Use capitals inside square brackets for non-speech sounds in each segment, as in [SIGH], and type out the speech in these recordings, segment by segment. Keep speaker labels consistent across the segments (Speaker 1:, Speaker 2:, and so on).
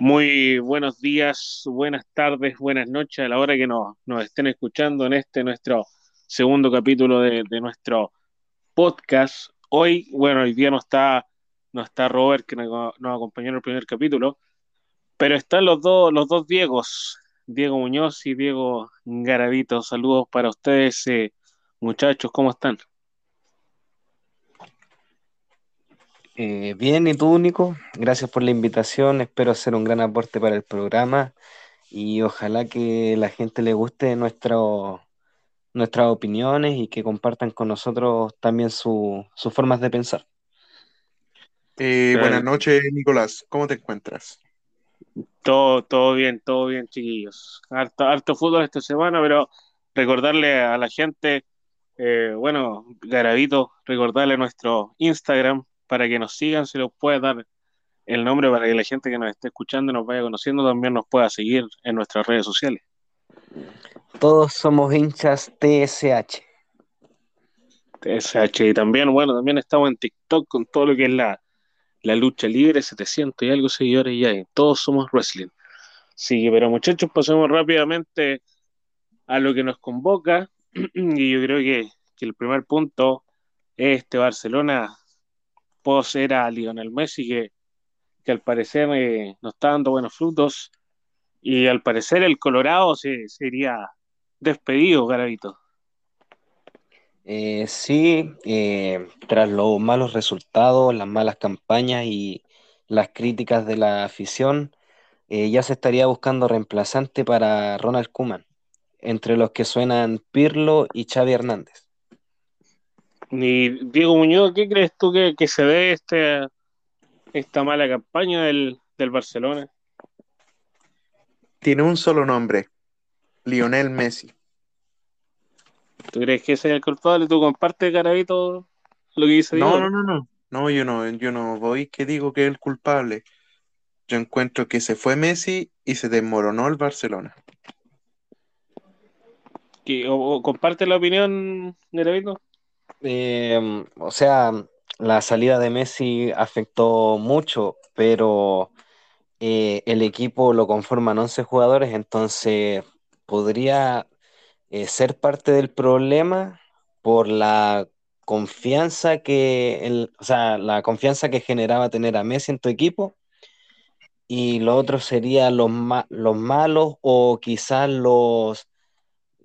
Speaker 1: Muy buenos días, buenas tardes, buenas noches a la hora que nos, nos estén escuchando en este nuestro segundo capítulo de, nuestro podcast. Hoy, bueno, hoy día no está, no está Robert que nos, nos acompañó en el primer capítulo, pero están los dos, los dos Diegos, Diego Muñoz y Diego Garavito. Saludos para ustedes, eh, muchachos, ¿cómo están?
Speaker 2: Eh, bien, ¿y tú, Nico? Gracias por la invitación. Espero hacer un gran aporte para el programa y ojalá que la gente le guste nuestro, nuestras opiniones y que compartan con nosotros también su- sus formas de pensar.
Speaker 3: Eh, buenas noches, Nicolás. ¿Cómo te encuentras?
Speaker 1: Todo, todo bien, todo bien, chiquillos. Harto, harto fútbol esta semana, pero recordarle a la gente, eh, bueno, Garavito, recordarle nuestro Instagram para que nos sigan, se los puede dar el nombre para que la gente que nos esté escuchando y nos vaya conociendo también nos pueda seguir en nuestras redes sociales.
Speaker 2: Todos somos hinchas TSH.
Speaker 1: TSH y también, bueno, también estamos en TikTok con todo lo que es la, la lucha libre, 700 y algo seguidores ya hay. Todos somos wrestling. Sí, pero muchachos, pasemos rápidamente a lo que nos convoca. [CLEARS THROAT] Y yo creo que, que el primer punto es este Barcelona post era Lionel Messi, que, que al parecer eh, no está dando buenos frutos. Y al parecer el Colorado se sería despedido, Garavito.
Speaker 2: Eh, sí, eh, tras los malos resultados, las malas campañas y las críticas de la afición, eh, ya se estaría buscando reemplazante para Ronald Koeman, entre los que suenan Pirlo y Xavi Hernández.
Speaker 1: Y Diego Muñoz, ¿qué crees tú que, que se dé este, esta mala campaña del, del Barcelona?
Speaker 3: Tiene un solo nombre, Lionel Messi.
Speaker 1: ¿Tú crees que ese es el culpable? ¿Tú compartes, Garavito, lo que dice
Speaker 3: No,
Speaker 1: Diego?
Speaker 3: no, no, no. No, yo no, yo no voy que digo que es el culpable. Yo encuentro que se fue Messi y se desmoronó el Barcelona.
Speaker 1: ¿Que, o, o comparte la opinión, Garavito?
Speaker 2: Eh, o sea, la salida de Messi afectó mucho, pero eh, el equipo lo conforman 11 jugadores, entonces podría eh, ser parte del problema por la confianza que el, o sea, la confianza que generaba tener a Messi en tu equipo. Y lo otro sería los, los malos o quizás los,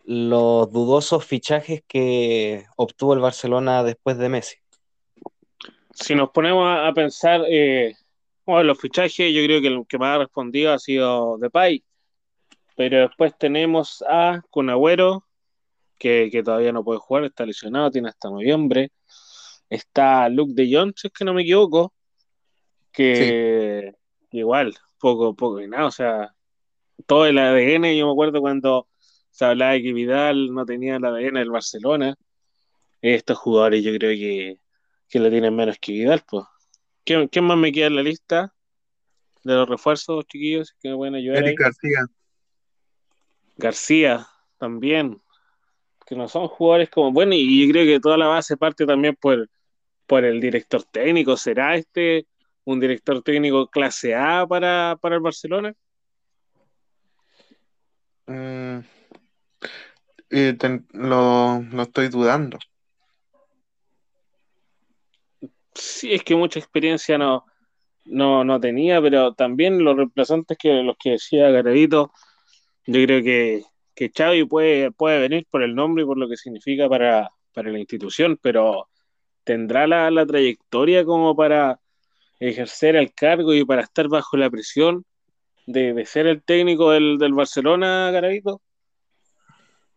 Speaker 2: los dudosos fichajes que obtuvo el Barcelona después de Messi.
Speaker 1: Si nos ponemos a, a pensar, eh, bueno, los fichajes, yo creo que el que más ha respondido ha sido Depay, pero después tenemos a Kun Agüero, que, que todavía no puede jugar, está lesionado, tiene hasta noviembre. Está Luke de Jong, si es que no me equivoco, que igual, poco, poco y nada, o sea, todo el ADN, yo me acuerdo cuando se hablaba de que Vidal no tenía el ADN del Barcelona, estos jugadores yo creo que, que lo tienen menos que Vidal, pues. ¿Quién, quién más me queda en la lista de los refuerzos, chiquillos? Que me pueden ayudar ahí?
Speaker 3: Eric García.
Speaker 1: García también, que no son jugadores como, bueno, y yo creo que toda la base parte también por, por el director técnico. ¿Será este un director técnico clase A para, para el Barcelona?
Speaker 3: Mm, lo, lo estoy dudando.
Speaker 1: Sí, es que mucha experiencia no, no, no tenía, pero también los reemplazantes que los que decía Garavito, yo creo que, que Xavi puede, puede venir por el nombre y por lo que significa para, para la institución, pero ¿tendrá la, la trayectoria como para ejercer el cargo y para estar bajo la presión de, de ser el técnico del, del Barcelona, Garavito?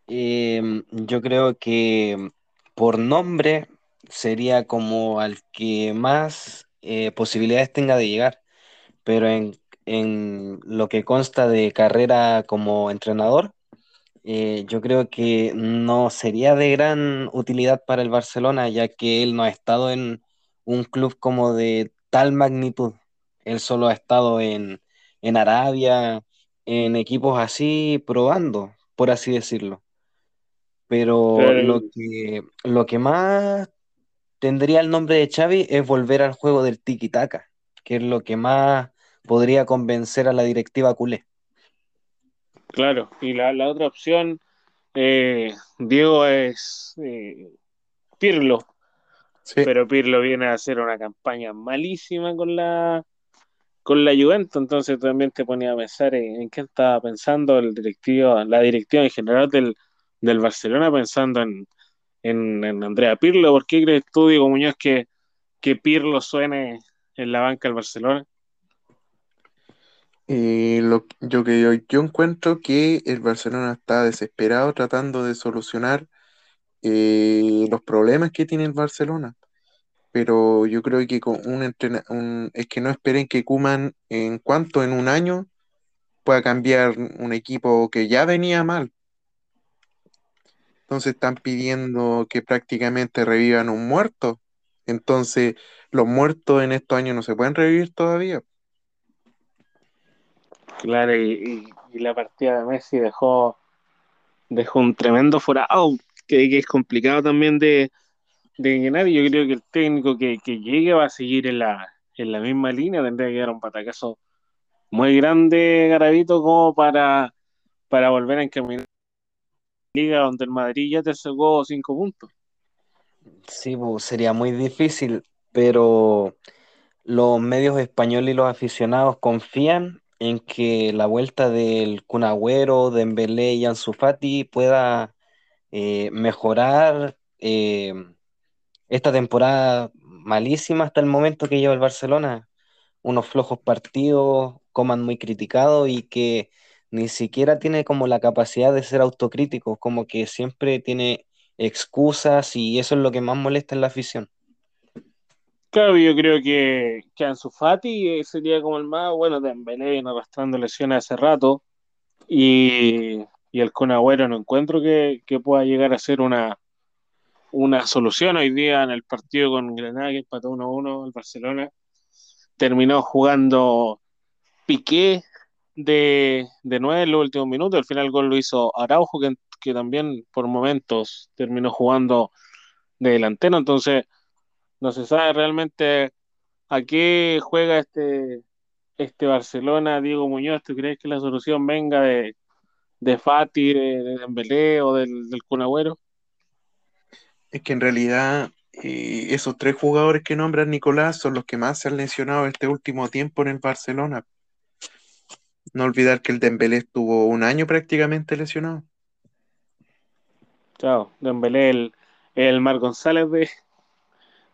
Speaker 2: Eh, yo creo que por nombre sería como al que más eh, posibilidades tenga de llegar, pero en, en lo que consta de carrera como entrenador, eh, yo creo que no sería de gran utilidad para el Barcelona, ya que él no ha estado en un club como de tal magnitud. Él solo ha estado en, en Arabia, en equipos así, probando, por así decirlo. Pero lo que, lo que más tendría el nombre de Xavi es volver al juego del tiki-taka, que es lo que más podría convencer a la directiva culé.
Speaker 1: Claro, y la, la otra opción, eh, Diego, es eh, Pirlo,
Speaker 3: Sí.
Speaker 1: pero Pirlo viene a hacer una campaña malísima con la con la Juventus, entonces también te ponía a pensar en, en qué estaba pensando el directivo, la directiva en general del, del Barcelona, pensando en, en, en Andrea Pirlo. ¿Por qué crees tú, Diego Muñoz, que, que Pirlo suene en la banca del Barcelona?
Speaker 3: Y lo, yo yo, yo encuentro que el Barcelona está desesperado tratando de solucionar eh, los problemas que tiene el Barcelona. Pero yo creo que con un entrena- un- es que no esperen que Koeman en cuanto en un año pueda cambiar un equipo que ya venía mal. Entonces están pidiendo que prácticamente revivan un muerto. Entonces, los muertos en estos años no se pueden revivir todavía.
Speaker 1: Claro, y, la partida de Messi dejó, dejó un tremendo forado, que, que es complicado también de, de llenar, y yo creo que el técnico que, que llegue va a seguir en la, en la misma línea, tendría que dar un patacazo muy grande, Garavito, como para, para volver a encaminar liga donde el Madrid ya te sacó cinco puntos.
Speaker 2: Sí, sería muy difícil, pero los medios españoles y los aficionados confían en que la vuelta del Kun Agüero, Dembélé y Ansu Fati pueda eh, mejorar eh, esta temporada malísima hasta el momento que lleva el Barcelona. Unos flojos partidos, Coman muy criticado y que ni siquiera tiene como la capacidad de ser autocrítico, como que siempre tiene excusas y eso es lo que más molesta en la afición.
Speaker 1: Claro, yo creo que, que Ansu Fati eh, sería como el más, bueno, Dembélé viene arrastrando lesiones hace rato, y, y el Kun Agüero no encuentro que, que pueda llegar a ser una, una solución hoy día en el partido con Granada, que empató 1-1 el Barcelona. Terminó jugando Piqué de, de 9 en los últimos minutos. Al final el gol lo hizo Araujo, que, que también por momentos terminó jugando de delantero. Entonces, no se sabe realmente a qué juega este, este Barcelona, Diego Muñoz. ¿Tú crees que la solución venga de, de Fati, de, de o del, del?
Speaker 3: Es que en realidad eh, esos tres jugadores que nombran Nicolás son los que más se han lesionado este último tiempo en el Barcelona. No olvidar que el Dembélé estuvo un año prácticamente lesionado.
Speaker 1: Chao, Dembélé, el, el Mar González de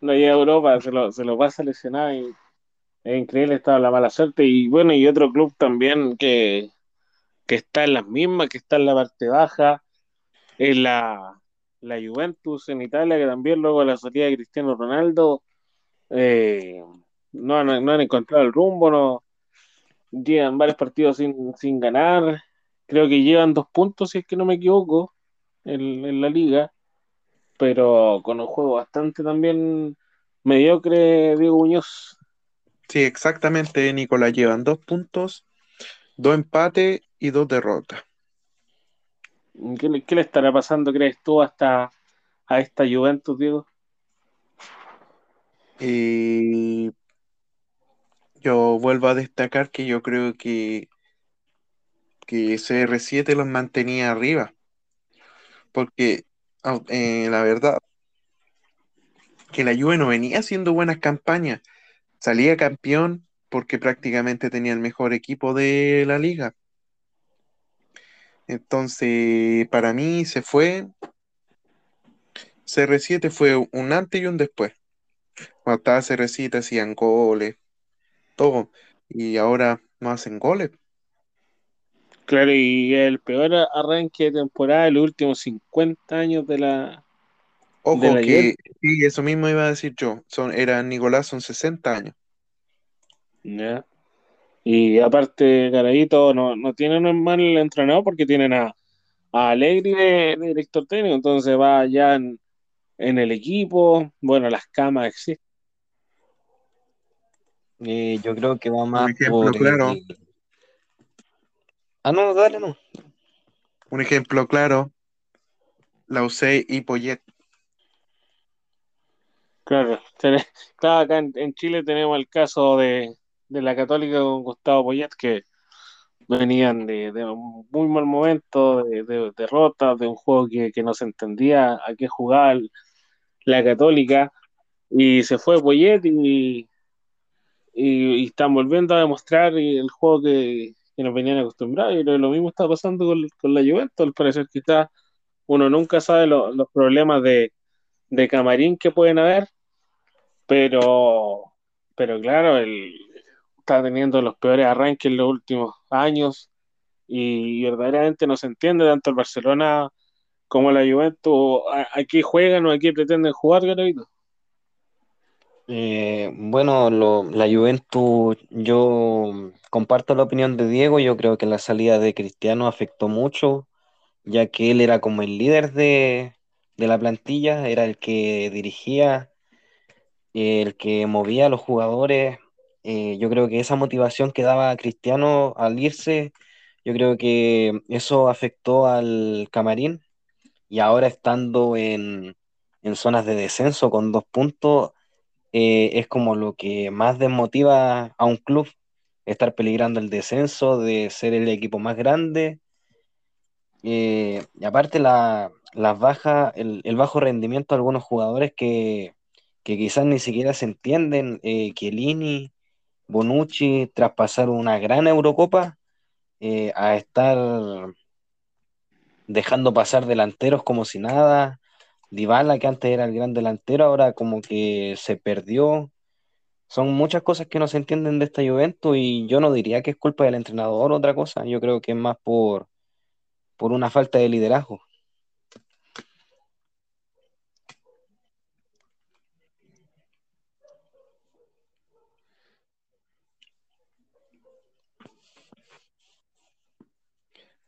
Speaker 1: no llega a Europa, se lo, se lo pasa lesionado y es increíble, estaba la mala suerte. Y bueno, y otro club también que, que está en las mismas, que está en la parte baja, es la, la Juventus en Italia, que también luego de la salida de Cristiano Ronaldo eh, no, no han encontrado el rumbo, no llevan varios partidos sin, sin ganar, creo que llevan dos puntos, si es que no me equivoco, en, en la liga, pero con un juego bastante también mediocre, Diego Muñoz.
Speaker 3: Sí, exactamente, Nicolás. Llevan dos puntos, dos empates y dos derrotas.
Speaker 1: ¿Qué le, qué le estará pasando, crees tú, hasta a esta Juventus, Diego?
Speaker 3: Y yo vuelvo a destacar que yo creo que, que CR7 los mantenía arriba. Porque eh, la verdad que la Juve no venía haciendo buenas campañas. Salía campeón porque prácticamente tenía el mejor equipo de la liga. Entonces, para mí se fue. CR7 fue un antes y un después. Cuando estaba CR7 hacían goles, todo. Y ahora no hacen goles.
Speaker 1: Claro, y el peor arranque de temporada de los últimos 50 años de la, de
Speaker 3: Ojo
Speaker 1: la
Speaker 3: que, sí, eso mismo iba a decir yo. Son, era Nicolás, son 60 años.
Speaker 1: ¿ya? Y aparte, Garavito no, no tienen un mal entrenador porque tienen a, a Allegri de, de director técnico, entonces va ya en, en el equipo, bueno, las camas existen.
Speaker 2: Eh, yo creo que va
Speaker 3: Un
Speaker 2: más
Speaker 3: ejemplo
Speaker 2: por...
Speaker 3: claro,
Speaker 2: eh, Ah, no, dale, no.
Speaker 3: un ejemplo claro, Lausey y Poyet.
Speaker 1: Claro, [LAUGHS] claro, acá en, en Chile tenemos el caso de, de la Católica con Gustavo Poyet, que venían de, un muy mal momento, de, derrotas, de un juego que, no se entendía a qué jugaba la Católica, y se fue Poyet y, y, están volviendo a demostrar el juego que, nos venían acostumbrados, y lo, mismo está pasando con, la Juventus, al parecer que está, uno nunca sabe los problemas de, de camarín que pueden haber, pero, pero claro, el, está teniendo los peores arranques en los últimos años y verdaderamente no se entiende tanto el Barcelona como la Juventus. ¿Aquí juegan o aquí pretenden jugar, Garavito?
Speaker 2: Eh, bueno, la Juventus, yo comparto la opinión de Diego, yo creo que la salida de Cristiano afectó mucho, ya que él era como el líder de, de la plantilla, era el que dirigía, el que movía a los jugadores, eh, yo creo que esa motivación que daba Cristiano al irse, yo creo que eso afectó al camarín y ahora estando en, zonas de descenso con dos puntos, eh, es como lo que más desmotiva a un club, estar peligrando el descenso, de ser el equipo más grande. Eh, y aparte la, bajas, el, bajo rendimiento de algunos jugadores que, que quizás ni siquiera se entienden, eh, Chiellini, Bonucci traspasar una gran Eurocopa eh, a estar dejando pasar delanteros como si nada. Dybala, que antes era el gran delantero, ahora como que se perdió. Son muchas cosas que no se entienden de esta Juventus y yo no diría que es culpa del entrenador o otra cosa. Yo creo que es más por, por una falta de liderazgo.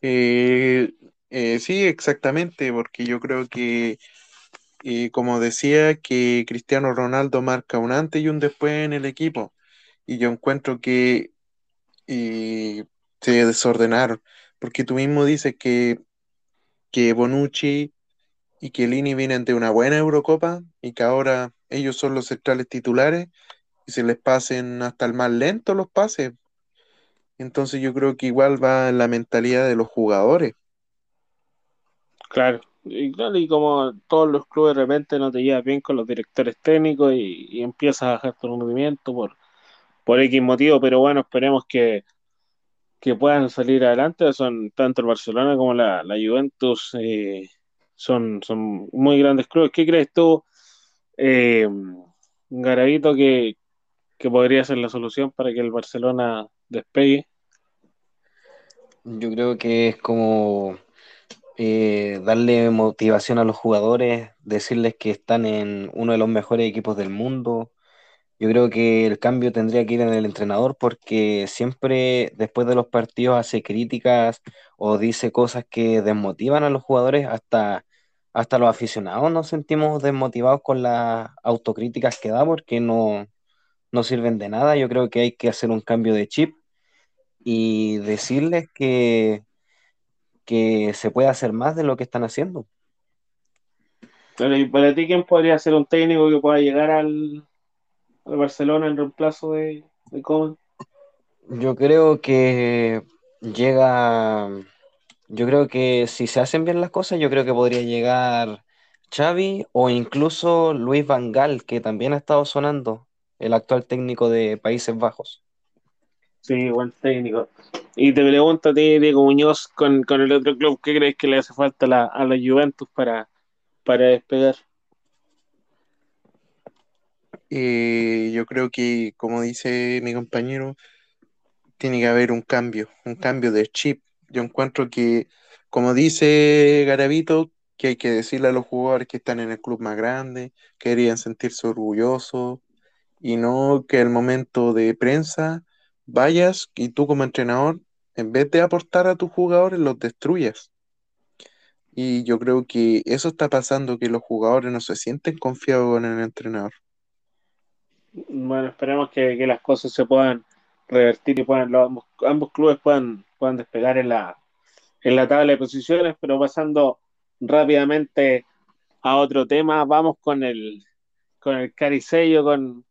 Speaker 3: Eh, eh, sí, exactamente, porque yo creo que, eh, como decía, que Cristiano Ronaldo marca un antes y un después en el equipo, y yo encuentro que se desordenaron, porque tú mismo dices que, que Bonucci y que Lini vienen de una buena Eurocopa y que ahora ellos son los centrales titulares y se les pasen hasta el más lento los pases. Entonces yo creo que igual va en la mentalidad de los jugadores.
Speaker 1: Claro, y claro, y como todos los clubes de repente no te llevas bien con los directores técnicos y, empiezas a bajar tu rendimiento por, por X motivo, pero bueno, esperemos que, que puedan salir adelante. Son tanto el Barcelona como la, Juventus, eh, son, son muy grandes clubes. ¿Qué crees tú, eh, Garavito, que, que podría ser la solución para que el Barcelona despegue?
Speaker 2: Yo creo que es como eh, darle motivación a los jugadores, decirles que están en uno de los mejores equipos del mundo. Yo creo que el cambio tendría que ir en el entrenador porque siempre después de los partidos hace críticas o dice cosas que desmotivan a los jugadores, hasta, hasta los aficionados nos sentimos desmotivados con las autocríticas que da porque no, no sirven de nada. Yo creo que hay que hacer un cambio de chip y decirles que, que se puede hacer más de lo que están haciendo.
Speaker 1: Pero, ¿y para ti quién podría ser un técnico que pueda llegar al, Barcelona en reemplazo de, de Coman?
Speaker 2: Yo creo que llega, yo creo que si se hacen bien las cosas, yo creo que podría llegar Xavi o incluso Luis Van Gaal, que también ha estado sonando, el actual técnico de Países Bajos.
Speaker 1: Sí, buen técnico. Y te pregunto a ti, Diego Muñoz, con, el otro club, ¿qué crees que le hace falta a la, Juventus para, para despegar?
Speaker 3: Eh, yo creo que, como dice mi compañero, tiene que haber un cambio, un cambio de chip. Yo encuentro que, como dice Garavito, que hay que decirle a los jugadores que están en el club más grande, que deberían sentirse orgullosos y no que el momento de prensa vayas y tú como entrenador, en vez de aportar a tus jugadores, los destruyas. Y yo creo que eso está pasando, que los jugadores no se sienten confiados con el entrenador.
Speaker 1: Bueno, esperemos que, las cosas se puedan revertir y puedan ambos, clubes puedan, despegar en la, en la tabla de posiciones, pero pasando rápidamente a otro tema, vamos con el con el caricello, con,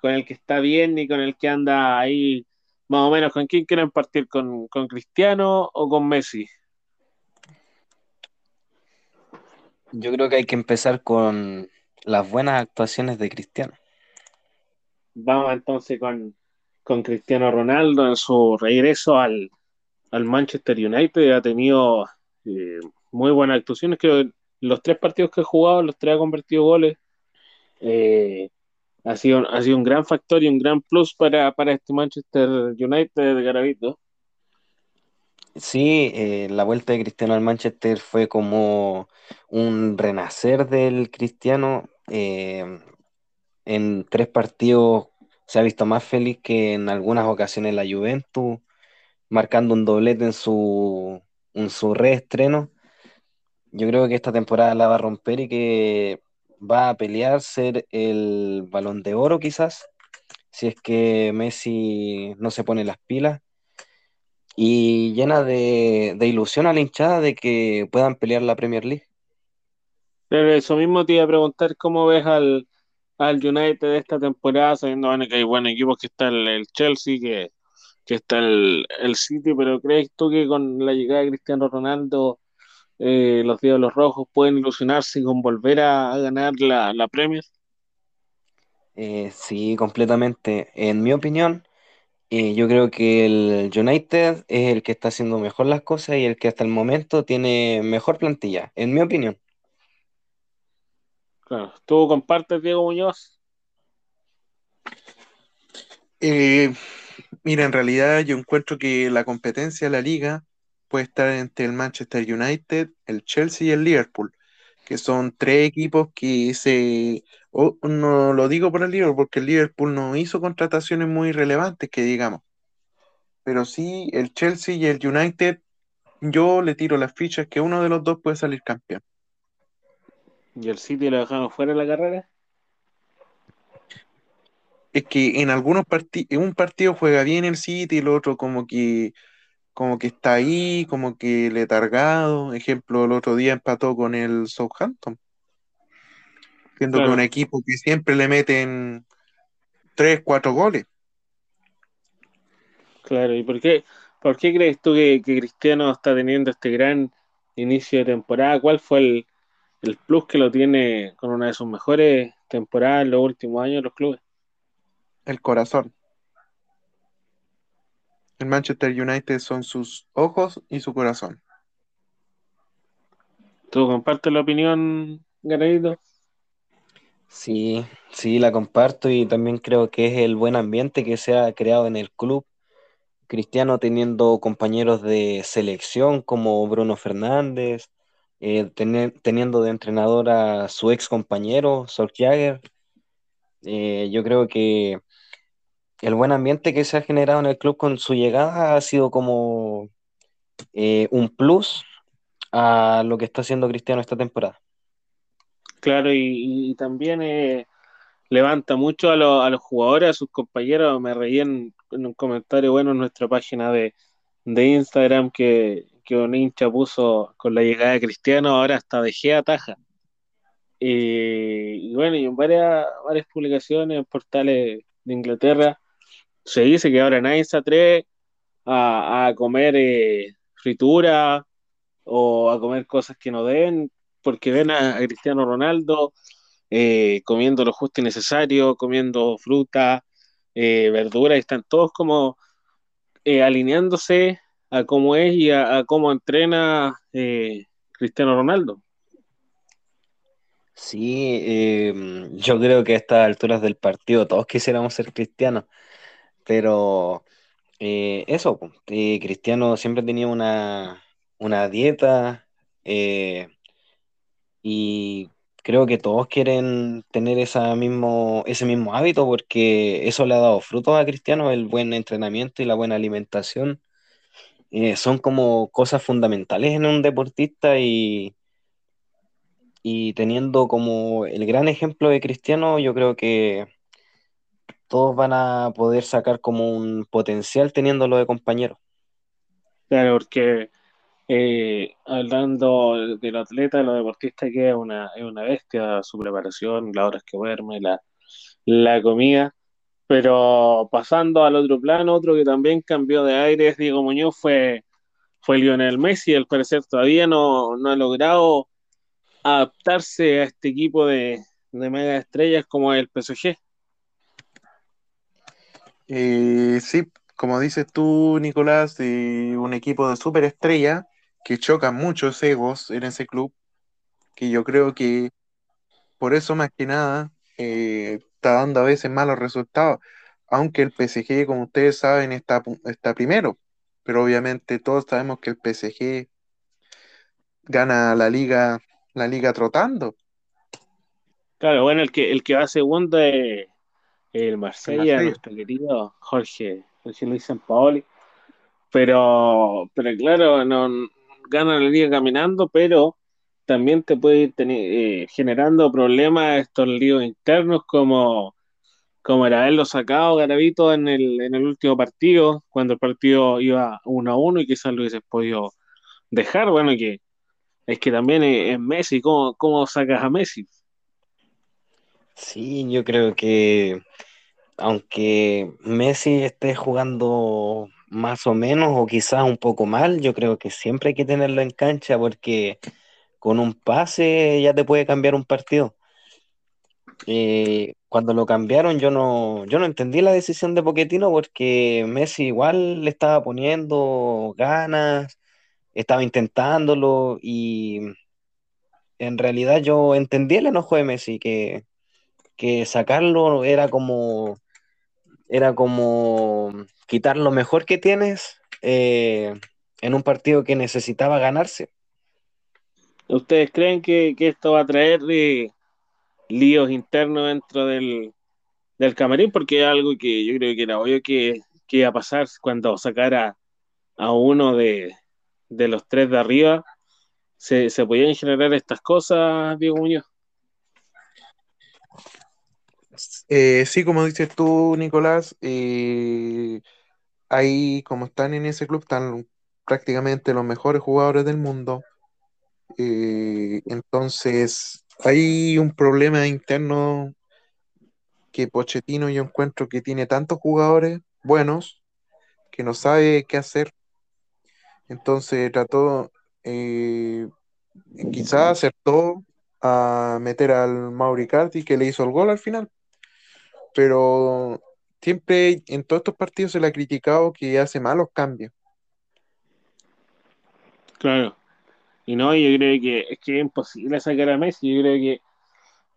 Speaker 1: con el que está bien ni con el que anda ahí más o menos. ¿Con quién quieren partir? ¿Con, con Cristiano o con Messi?
Speaker 2: Yo creo que hay que empezar con las buenas actuaciones de Cristiano.
Speaker 1: Vamos entonces con, con Cristiano Ronaldo en su regreso al, al Manchester United. Ha tenido eh, muy buenas actuaciones. Creo que los tres partidos que ha jugado, los tres ha convertido goles. Eh, ha, sido, ha sido un gran factor y un gran plus para, para este Manchester United de Garavito.
Speaker 2: Sí, eh, la vuelta de Cristiano al Manchester fue como un renacer del Cristiano. Eh, en tres partidos se ha visto más feliz que en algunas ocasiones la Juventus, marcando un doblete en su, en su reestreno. Yo creo que esta temporada la va a romper y que va a pelear ser el balón de oro quizás, si es que Messi no se pone las pilas y llena de, ilusión a la hinchada de que puedan pelear la Premier League.
Speaker 1: Pero eso mismo te iba a preguntar cómo ves al, al United de esta temporada, sabiendo que hay buenos equipos que está el, Chelsea, que, está el, el, City, pero ¿crees tú que con la llegada de Cristiano Ronaldo eh, los Diablos Rojos pueden ilusionarse con volver a, ganar la, la Premier?
Speaker 2: Eh, sí, completamente. En mi opinión, eh, yo creo que el United es el que está haciendo mejor las cosas y el que hasta el momento tiene mejor plantilla, en mi opinión.
Speaker 1: Claro. ¿Tú compartes, Diego Muñoz?
Speaker 3: Eh, mira, en realidad yo encuentro que la competencia de la liga puede estar entre el Manchester United, el Chelsea y el Liverpool, que son tres equipos que se no lo digo por el Liverpool, porque el Liverpool no hizo contrataciones muy relevantes, que digamos. Pero sí, el Chelsea y el United, yo le tiro las fichas que uno de los dos puede salir campeón.
Speaker 1: ¿Y el City lo dejamos fuera de la carrera?
Speaker 3: Es que en algunos partidos, en un partido juega bien el City, el otro como que como que está ahí, como que letargado. Ejemplo, el otro día empató con el Southampton. Siendo que un equipo que siempre le meten 3, 4 goles.
Speaker 1: Claro, ¿y por qué, por qué crees tú que, Cristiano está teniendo este gran inicio de temporada? ¿Cuál fue el, el plus que lo tiene con una de sus mejores temporadas en los últimos años los clubes?
Speaker 3: El corazón. El Manchester United son sus ojos y su corazón.
Speaker 1: ¿Tú compartes la opinión, Ganadito?
Speaker 2: Sí, sí, la comparto y también creo que es el buen ambiente que se ha creado en el club. Cristiano teniendo compañeros de selección como Bruno Fernández, eh, teniendo de entrenador a su ex compañero, Jagger. Eh, yo creo que el buen ambiente que se ha generado en el club con su llegada ha sido como eh, un plus a lo que está haciendo Cristiano esta temporada.
Speaker 1: Claro, y, también eh, levanta mucho a, los jugadores, a sus compañeros. Me reí en, un comentario bueno en nuestra página de, Instagram que, un hincha puso con la llegada de Cristiano, ahora hasta dejé ataja. Y, y bueno, y en varias, varias publicaciones, portales de Inglaterra, se dice que ahora nadie se atreve a, comer eh, fritura o a comer cosas que no deben porque ven a, Cristiano Ronaldo eh, comiendo lo justo y necesario, comiendo fruta, eh, verdura, y están todos como eh, alineándose a cómo es y a, cómo entrena Cristiano Ronaldo.
Speaker 2: Sí, yo creo que a estas alturas del partido todos quisiéramos ser cristianos, pero eso, Cristiano siempre tenía una, una dieta, y creo que todos quieren tener esa mismo, ese mismo hábito porque eso le ha dado frutos a Cristiano, el buen entrenamiento y la buena alimentación. Eh, son como cosas fundamentales en un deportista y, y teniendo como el gran ejemplo de Cristiano, yo creo que todos van a poder sacar como un potencial teniéndolo de compañero.
Speaker 1: Claro, porque eh, hablando del atleta, de los deportistas, que es una, es una bestia, su preparación, las horas que duerme, la, la comida. Pero pasando al otro plano, otro que también cambió de aires, Diego Muñoz, fue, fue Lionel Messi. Al parecer todavía no, no ha logrado adaptarse a este equipo de, de mega estrellas como el PSG.
Speaker 3: Eh, sí, como dices tú, Nicolás, de un equipo de superestrella que chocan muchos egos en ese club, que yo creo que por eso más que nada eh, está dando a veces malos resultados, aunque el PSG, como ustedes saben, está, está primero, pero obviamente todos sabemos que el PSG gana la liga, la liga trotando.
Speaker 1: Claro, bueno, el que, el que va segundo es el Marsella, nuestro querido Jorge, Jorge Luis Paoli. Pero, pero claro, no, gana la liga caminando, pero también te puede ir eh, generando problemas estos líos internos como, como era haberlo sacado Garavito en el, en el último partido, cuando el partido iba uno a uno y quizás lo hubiese podido dejar. Bueno, que es que también es, Messi, ¿cómo, ¿cómo sacas a Messi?
Speaker 2: Sí, yo creo que aunque Messi esté jugando más o menos o quizás un poco mal, yo creo que siempre hay que tenerlo en cancha porque con un pase ya te puede cambiar un partido. Eh, cuando lo cambiaron yo no, yo no entendí la decisión de Poquetino porque Messi igual le estaba poniendo ganas, estaba intentándolo y en realidad yo entendí el enojo de Messi, que, que sacarlo era como era como quitar lo mejor que tienes eh, en un partido que necesitaba ganarse.
Speaker 1: ¿Ustedes creen que, esto va a traer eh, líos internos dentro del, del, camarín? Porque es algo que yo creo que era obvio que, que iba a pasar cuando sacara a uno de, de los tres de arriba. ¿Se, ¿Se podían generar estas cosas, Diego Muñoz?
Speaker 3: Eh, sí, como dices tú, Nicolás, eh, ahí como están en ese club, están prácticamente los mejores jugadores del mundo. Eh, entonces, hay un problema interno que Pochettino yo encuentro que tiene tantos jugadores buenos que no sabe qué hacer. Entonces trató, quizás acertó a meter al Mauricardi que le hizo el gol al final pero siempre en todos estos partidos se le ha criticado que hace malos cambios.
Speaker 1: Claro. Y no, yo creo que es que es imposible sacar a Messi. Yo creo que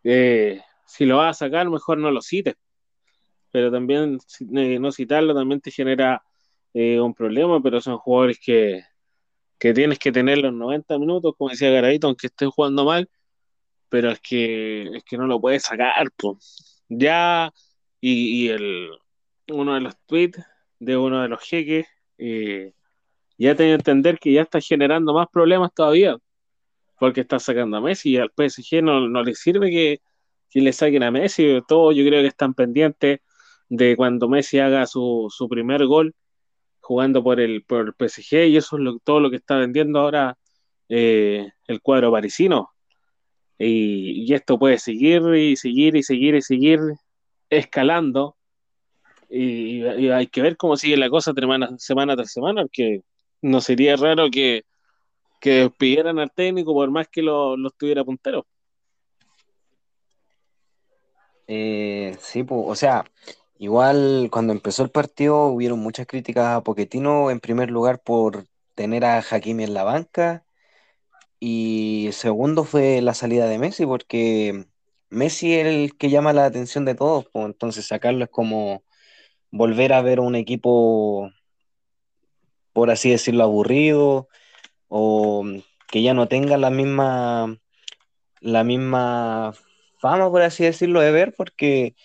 Speaker 1: eh, si lo vas a sacar, mejor no lo cites. Pero también eh, no citarlo también te genera eh, un problema, pero son jugadores que, que tienes que tener los 90 minutos, como decía Garavito, aunque esté jugando mal, pero es que, es que no lo puedes sacar. Pues ya, y, el, uno de los tweets de uno de los jeques, eh, ya tenía que entender que ya está generando más problemas todavía, porque está sacando a Messi y al PSG no, no le sirve que, que, le saquen a Messi, todo yo creo que están pendientes de cuando Messi haga su, su primer gol jugando por el, por el PSG y eso es lo, todo lo que está vendiendo ahora eh, el cuadro parisino. Y, esto puede seguir y seguir y seguir y seguir escalando. Y, hay que ver cómo sigue la cosa semana, tras semana, porque no sería raro que, que despidieran al técnico por más que lo, lo estuviera puntero.
Speaker 2: Eh, sí, pues, o sea, igual cuando empezó el partido hubieron muchas críticas a Poquetino, en primer lugar por tener a Hakimi en la banca y segundo fue la salida de Messi, porque Messi es el que llama la atención de todos, pues, entonces sacarlo es como volver a ver un equipo, por así decirlo, aburrido, o que ya no tenga la misma, la misma fama, por así decirlo, de ver, porque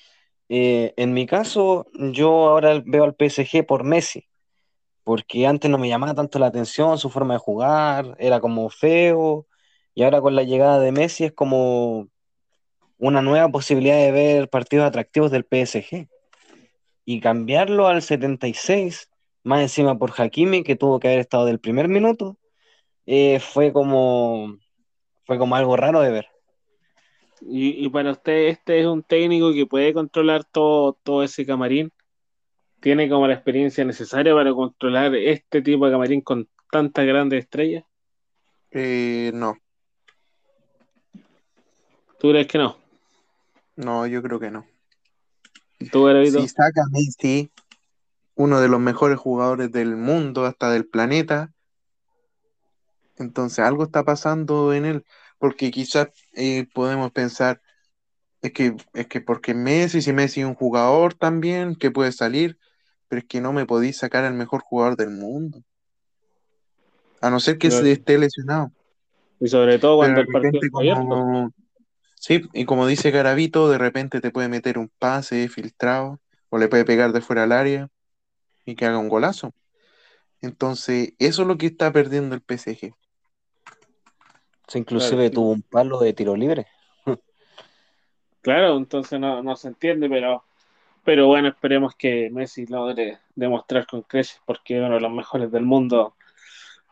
Speaker 2: eh, en mi caso yo ahora veo al PSG por Messi porque antes no me llamaba tanto la atención su forma de jugar, era como feo, y ahora con la llegada de Messi es como una nueva posibilidad de ver partidos atractivos del PSG. Y cambiarlo al 76, más encima por Hakimi, que tuvo que haber estado del primer minuto, eh, fue como fue como algo raro de ver.
Speaker 1: Y, y para usted, este es un técnico que puede controlar todo, todo ese camarín. Tiene como la experiencia necesaria para controlar este tipo de camarín con tantas grandes estrellas.
Speaker 3: Eh, no,
Speaker 1: ¿Tú crees que no?
Speaker 3: no, yo creo que no.
Speaker 1: ¿Tú, Garavito?
Speaker 3: Si saca Messi, uno de los mejores jugadores del mundo, hasta del planeta, entonces algo está pasando en él, porque quizás eh, podemos pensar, es que, es que porque Messi, si Messi es un jugador también que puede salir, pero es que no me podéis sacar al mejor jugador del mundo, a no ser que
Speaker 1: Pero-
Speaker 3: se esté lesionado.
Speaker 1: Y sobre todo cuando
Speaker 3: Pero
Speaker 1: el
Speaker 3: de
Speaker 1: partido
Speaker 3: repente
Speaker 1: está abierto.
Speaker 3: como... Sí, y como dice Garavito, de repente te puede meter un pase filtrado o le puede pegar de fuera al área y que haga un golazo. Entonces, eso es lo que está perdiendo el PSG.
Speaker 2: Sí, inclusive
Speaker 1: Claro.
Speaker 2: tuvo un palo de tiro libre.
Speaker 1: Claro, entonces no, no se entiende, pero, pero bueno, esperemos que Messi logre demostrar con creces porque es uno de los mejores del mundo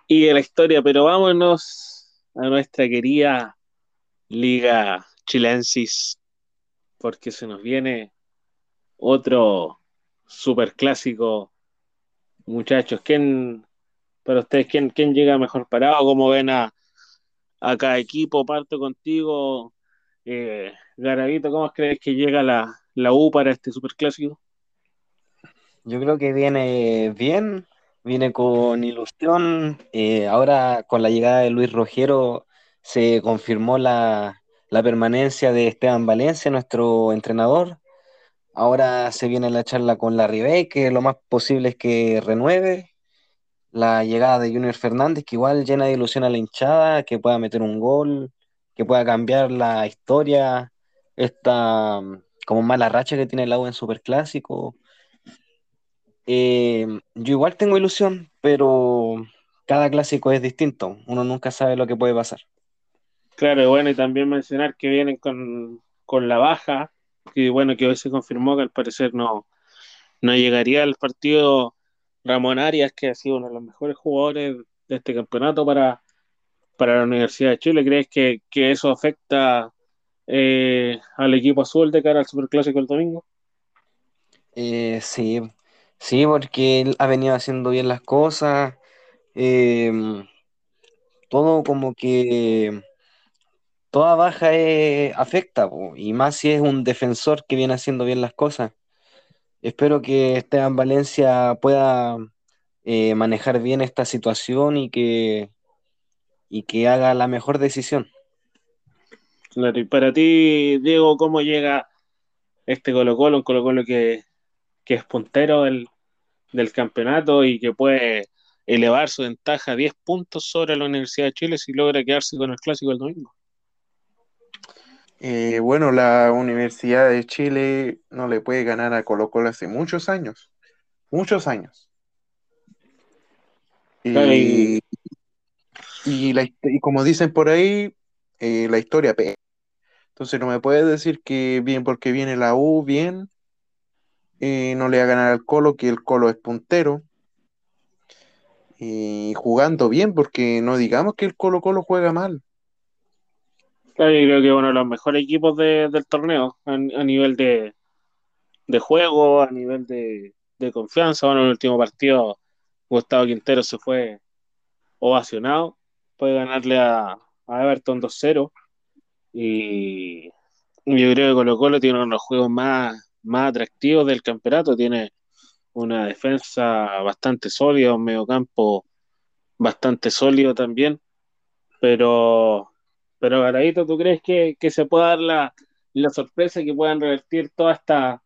Speaker 1: y de la historia. Pero vámonos a nuestra querida Liga Chilensis, porque se nos viene otro super clásico. Muchachos, ¿quién, para ustedes, quién, quién llega mejor parado? ¿Cómo ven a, a cada equipo? Parto contigo. Eh, Garavito, ¿cómo crees que llega la, la U para este superclásico?
Speaker 2: Yo creo que viene bien, viene con ilusión. Eh, ahora con la llegada de Luis Rogero se confirmó la, la permanencia de Esteban Valencia, nuestro entrenador. Ahora se viene la charla con la Ribey, que lo más posible es que renueve. La llegada de Junior Fernández, que igual llena de ilusión a la hinchada, que pueda meter un gol, que pueda cambiar la historia, esta como mala racha que tiene la U en Superclásico. Eh, yo igual tengo ilusión, pero cada clásico es distinto. Uno nunca sabe lo que puede pasar.
Speaker 1: Claro, bueno, y también mencionar que vienen con, con la baja, que bueno, que hoy se confirmó que al parecer no, no llegaría al partido Ramón Arias, que ha sido uno de los mejores jugadores de este campeonato para, para la Universidad de Chile. ¿Crees que, que eso afecta eh, al equipo azul de cara al Superclásico el domingo?
Speaker 2: Eh, sí, sí, porque él ha venido haciendo bien las cosas. eh, todo como que toda baja afecta, y más si es un defensor que viene haciendo bien las cosas. Espero que Esteban Valencia pueda manejar bien esta situación y que, y que haga la mejor decisión.
Speaker 1: Claro, y para ti, Diego, ¿cómo llega este Colo-Colo? Un Colo-Colo que, que es puntero del, del campeonato y que puede elevar su ventaja a 10 puntos sobre la Universidad de Chile si logra quedarse con el clásico el domingo.
Speaker 3: Eh, bueno, la Universidad de Chile no le puede ganar a Colo Colo hace muchos años, muchos años.
Speaker 1: Claro,
Speaker 3: Y,
Speaker 1: y-
Speaker 3: y, la y como dicen por ahí, eh, la historia pega. Entonces no me puedes decir que bien porque viene la U, bien, eh, no le va a ganar al Colo, que el Colo es puntero. Y jugando bien, porque no digamos que el Colo Colo juega mal.
Speaker 1: Claro, yo creo que uno de los mejores equipos de- del torneo a, a nivel de, de juego, a nivel de, de confianza. Bueno, en el último partido, Gustavo Quintero se fue ovacionado, puede ganarle a, a Everton 2-0. Y yo creo que Colo Colo tiene uno de los juegos más, más atractivos del campeonato. Tiene una defensa bastante sólida, un mediocampo bastante sólido también. Pero, pero Garavito, ¿tú crees que, que se pueda dar la, la sorpresa que puedan revertir toda esta,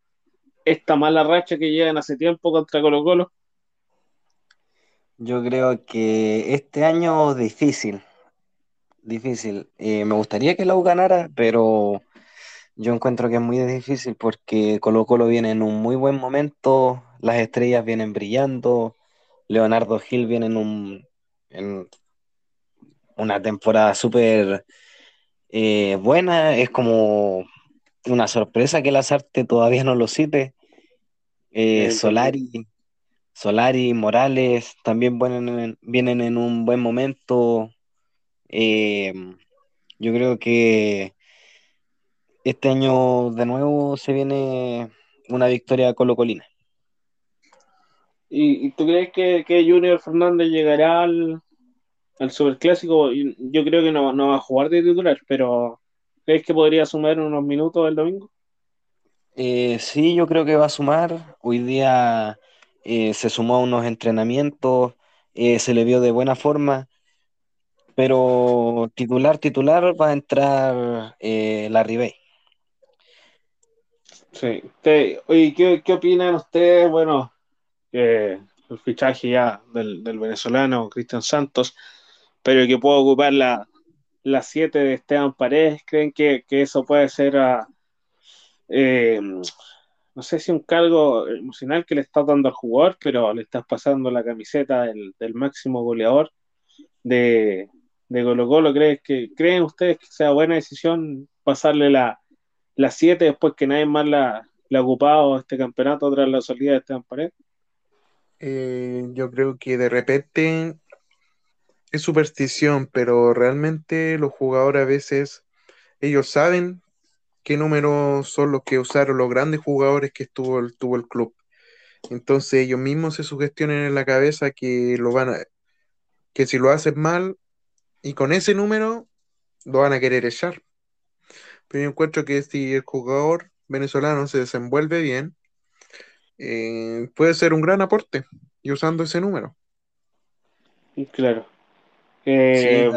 Speaker 1: esta mala racha que llevan hace tiempo contra Colo Colo?
Speaker 2: Yo creo que este año difícil, difícil. Eh, me gustaría que la U ganara, pero yo encuentro que es muy difícil porque Colo Colo viene en un muy buen momento, las estrellas vienen brillando, Leonardo Gil viene en un en una temporada súper eh, buena, es como una sorpresa que Lazarte todavía no lo cite. Eh, Solari, Solari, Morales también vienen en, vienen en un buen momento. Eh, yo creo que este año de nuevo se viene una victoria colo-colina.
Speaker 1: ¿Y, y tú crees que, que Junior Fernández llegará al, al Superclásico? Yo creo que no, no va a jugar de titular, pero ¿crees que podría sumar unos minutos el domingo?
Speaker 2: Eh, sí, yo creo que va a sumar. Hoy día eh, se sumó a unos entrenamientos, eh, se le vio de buena forma, pero titular, titular va a entrar eh, la Ribey.
Speaker 1: Sí. Te- oye, ¿qué, qué opinan ustedes? Bueno, el fichaje ya del, del venezolano Cristian Santos, pero que pueda ocupar la, la 7 de Esteban Paredes. ¿Creen que, que eso puede ser, ah, eh, no sé si un cargo emocional que le estás dando al jugador, pero le estás pasando la camiseta del, del máximo goleador de, de Colo Colo? ¿Crees que, ¿Creen ustedes que sea buena decisión pasarle la, la 7 después que nadie más la, la ha ocupado este campeonato tras la salida de Esteban Paredes?
Speaker 3: Eh, yo creo que de repente es superstición, pero realmente los jugadores a veces, ellos saben qué números son los que usaron los grandes jugadores que estuvo, el- tuvo el club. Entonces ellos mismos se sugestionan en la cabeza que lo van a, que si lo hacen mal y con ese número lo van a querer echar. Pero yo encuentro que si el jugador venezolano se desenvuelve bien, eh, puede ser un gran aporte y usando ese número.
Speaker 1: Claro.
Speaker 2: Sí,
Speaker 1: Eh,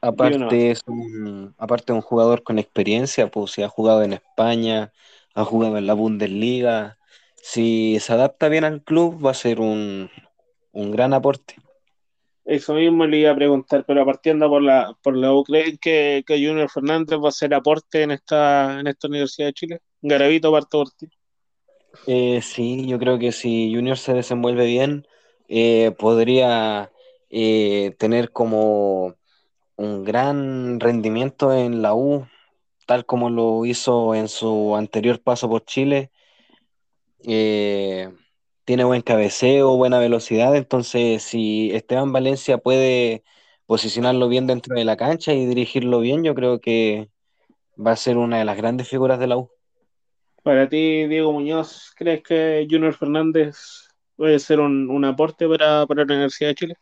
Speaker 2: aparte es un, aparte un jugador con experiencia, pues si ha jugado en España, ha jugado en la Bundesliga, si se adapta bien al club va a ser un, un gran aporte.
Speaker 1: Eso mismo le iba a preguntar, pero partiendo por la, por la U, ¿creen que, Junior Fernández va a hacer aporte en esta, en esta Universidad de Chile? Garavito, parto por ti.
Speaker 2: Eh, sí, yo creo que si Junior se desenvuelve bien, eh, podría eh, tener como un gran rendimiento en la U, tal como lo hizo en su anterior paso por Chile. Eh, tiene buen cabeceo, buena velocidad, entonces si Esteban Valencia puede posicionarlo bien dentro de la cancha y dirigirlo bien, yo creo que va a ser una de las grandes figuras de la U.
Speaker 1: Para ti, Diego Muñoz, ¿crees que Junior Fernández puede ser un, un aporte para, para la Universidad de Chile?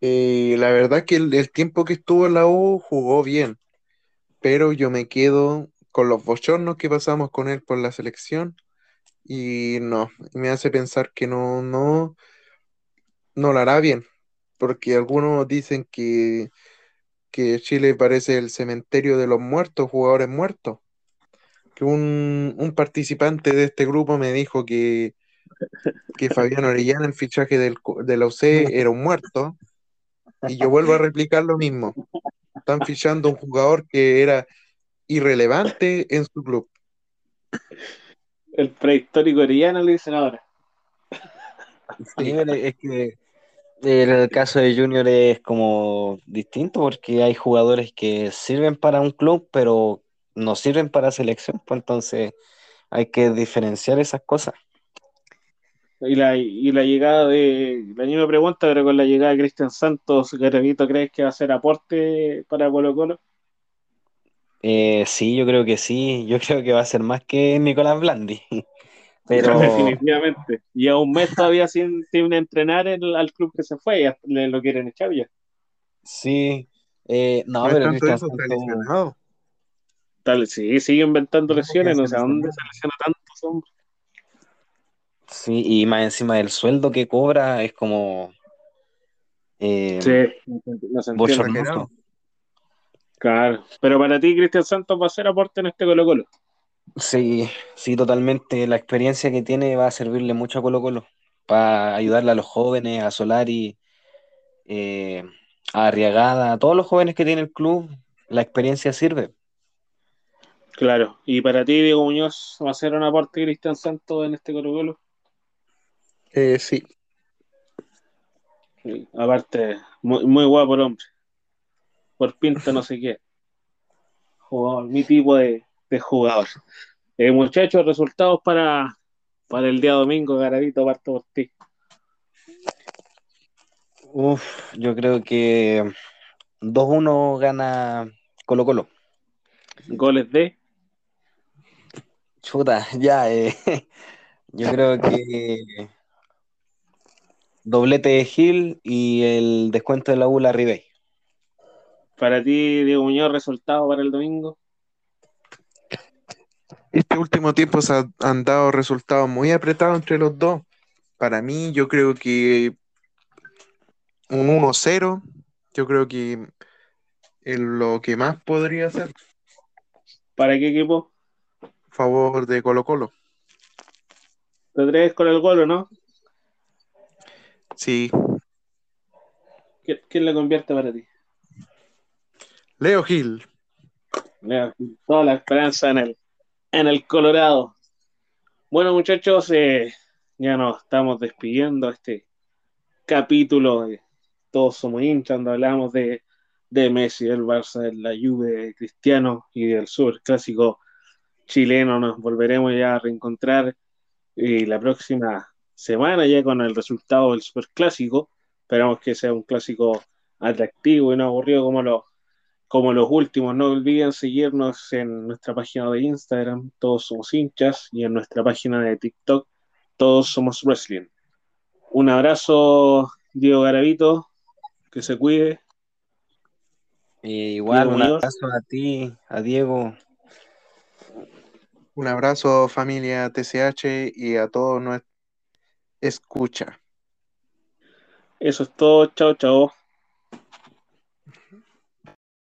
Speaker 3: Eh, la verdad que el, el tiempo que estuvo en la U jugó bien, pero yo me quedo con los bochornos que pasamos con él por la selección y no, me hace pensar que no, no, no lo hará bien, porque algunos dicen que, que Chile parece el cementerio de los muertos, jugadores muertos. Que un, un participante de este grupo me dijo que, que Fabián Orellana, el fichaje del, de la UC, era un muerto, y yo vuelvo a replicar lo mismo. Están fichando un jugador que era irrelevante en su club.
Speaker 1: El prehistórico Orellana le dicen ahora.
Speaker 2: Sí, es que el caso de Junior es como distinto porque hay jugadores que sirven para un club, pero no sirven para selección, pues entonces hay que diferenciar esas cosas.
Speaker 1: Y la, y la llegada de, la misma pregunta, pero con la llegada de Cristian Santos, Garavito, ¿crees que va a ser aporte para Colo Colo?
Speaker 2: Eh, sí, yo creo que sí, yo [LAUGHS] creo que va a ser más que Nicolás Blandi, [LAUGHS] pero
Speaker 1: Definitivamente. Y a un mes todavía sin, sin entrenar el- al club que se fue, ya le lo quieren echar ya.
Speaker 2: sí, eh, no,
Speaker 3: No es
Speaker 2: pero
Speaker 3: tanto está
Speaker 2: Santos,
Speaker 3: lesionado.
Speaker 1: Tal, sí, sigue inventando
Speaker 3: No,
Speaker 1: lesiones, no sé a dónde se lesiona tantos hombres.
Speaker 2: sí, y más encima del sueldo que cobra es como eh,
Speaker 1: Sí, no se. Claro. Pero para ti, Cristian Santos va a ser aporte en este Colo Colo.
Speaker 2: Sí, sí, totalmente. La experiencia que tiene va a servirle mucho a Colo Colo para ayudarle a los jóvenes, a Solari, eh, a Arriagada, a todos los jóvenes que tiene el club. La experiencia sirve.
Speaker 1: Claro. Y para ti, Diego Muñoz, va a ser un aporte Cristian Santos en este Colo Colo.
Speaker 3: Eh, sí,
Speaker 1: Sí. Aparte, muy, muy guapo el hombre. Por pinta no sé qué. Jugador, mi tipo de, de jugador. Eh, muchachos, resultados para, para el día domingo, Garavito, parto por ti.
Speaker 2: Uf, yo creo que 2-1 gana Colo Colo.
Speaker 1: Goles de.
Speaker 2: Chuta, ya, eh, [LAUGHS] yo creo que doblete de Gil y el descuento de la U Ribey.
Speaker 1: Para ti, Diego Muñoz, resultado para el domingo.
Speaker 3: Este último tiempo se han dado resultados muy apretados entre los dos. Para mí, yo creo que un 1-0, yo creo que es lo que más podría ser.
Speaker 1: ¿Para qué equipo?
Speaker 3: Favor de Colo Colo.
Speaker 1: ¿Te atreves con el gol no?
Speaker 3: Sí.
Speaker 1: ¿Quién le convierte para ti?
Speaker 3: Leo Gil.
Speaker 1: Leo Gil. Toda la esperanza en el, en el Colorado. Bueno, muchachos, eh, ya nos estamos despidiendo este capítulo de Todos somos hinchas, donde hablamos de, de Messi, del Barça, de la Juve, Cristiano y del Sur Clásico chileno. Nos volveremos ya a reencontrar eh, la próxima semana ya con el resultado del Superclásico. Esperamos que sea un clásico atractivo y no aburrido como los como los últimos. No olviden seguirnos en nuestra página de Instagram, todos somos hinchas, y en nuestra página de TikTok, todos somos wrestling. Un abrazo, Diego Garavito, que se cuide.
Speaker 2: igual, un abrazo a ti, a Diego.
Speaker 3: Un abrazo, familia TCH, y a todos nuestros escucha.
Speaker 1: Eso es todo, chao, chao.